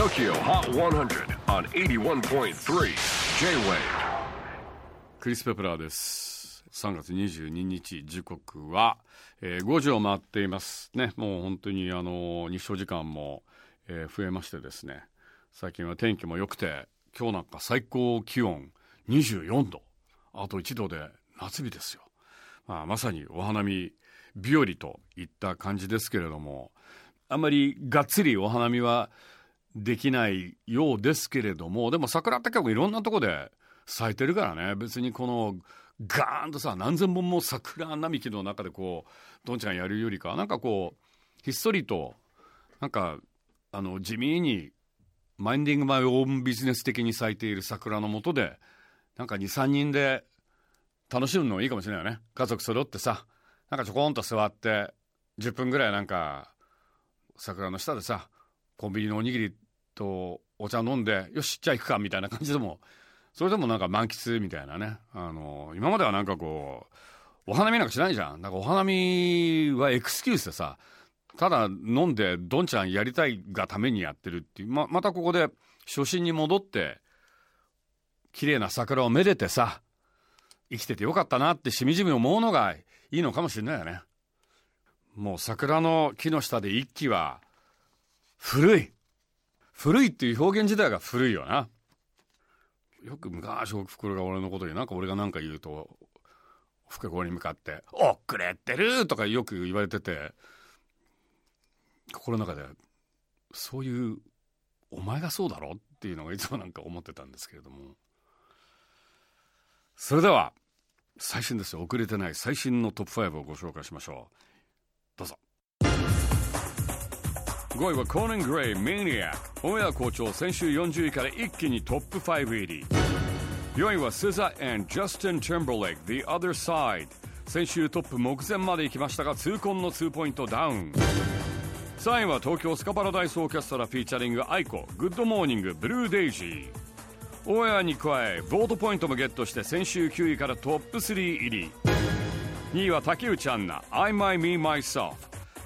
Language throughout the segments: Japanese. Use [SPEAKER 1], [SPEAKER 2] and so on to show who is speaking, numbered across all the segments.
[SPEAKER 1] TOKYO HOT 100 on 81.3 J-WAVE
[SPEAKER 2] クリス・ペプラーです。3月22日時刻は、えー5時を回っていますね。もう本当にあの日照時間も、えー増えましてですね。最近は天気も良くて今日なんか最高気温24度。あと1度で夏日ですよ、まあ、まさにお花見日和といった感じですけれどもあんまりがっつりお花見はできないようですけれどもでも桜って結構いろんなとこで咲いてるからね。別にこのガーンとさ何千本も桜並木の中でこうどんちゃんやるよりかなんかこうひっそりとなんかあの地味にマインディング・マイ・オーンビジネス的に咲いている桜の下でなんか23人で楽しむのもいいかもしれないよね。家族揃ってさなんかちょこんと座って10分ぐらいなんか桜の下でさコンビニのおにぎりとお茶飲んでよしじゃあ行くかみたいな感じでもそれでもなんか満喫みたいなね。あの今まではなんかこうお花見なんかしないじゃん。なんかお花見はエクスキュースでさただ飲んでどんちゃんやりたいがためにやってるっていう。ままたここで初心に戻って綺麗な桜をめでてさ生きててよかったなってしみじみ思うのがいいのかもしれないよね。もう桜の木の下で一気は古い古いっていう表現自体が古いよなよく昔おふくろが俺のことになんか俺が何か言うとおふくろに向かって「遅れてる!」とかよく言われてて心の中でそういう「お前がそうだろ?」っていうのがいつもなんか思ってたんですけれどもそれでは最新ですよ遅れてない最新のトップ5をご紹介しましょうどうぞ5位は Conan Gray Maniac オンエア好調先週40位から一気にトップ5入り。4位は SZA and Justin Timberlake The Other Side 先週トップ目前まで行きましたが痛恨の2ポイントダウン。3位は東京スカパラダイスオーケストラ featuring aiko Good Morning ブルーデイジーオンエアに加え vote ポイントもゲットして先週9位からトップ3入り。2位は竹内アンナ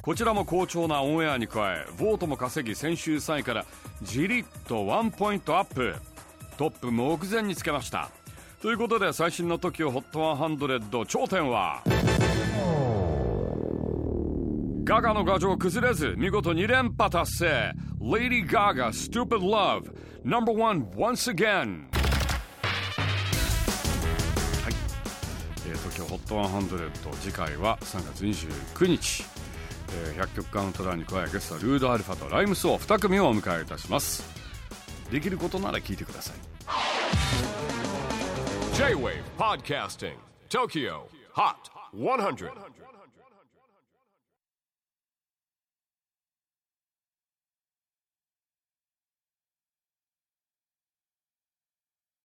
[SPEAKER 2] こちらも好調なオンエアに加え vote も稼ぎ先週3位からじりっとワンポイントアップ。トップ目前につけました。ということで最新の TOKIOHOT100 頂点は？ガガの牙城崩れず見事2連覇達成。Lady Gaga Stupid Love No.1 Once Again はい、えー、TOKIOHOT100 次回は3月29日、えー、100曲カウントダウンに加えゲストはルードアルファとライムスを2組をお迎えいたします。できることなら聞いてください。
[SPEAKER 1] J-WAVE PODCASTING TOKYO HOT 100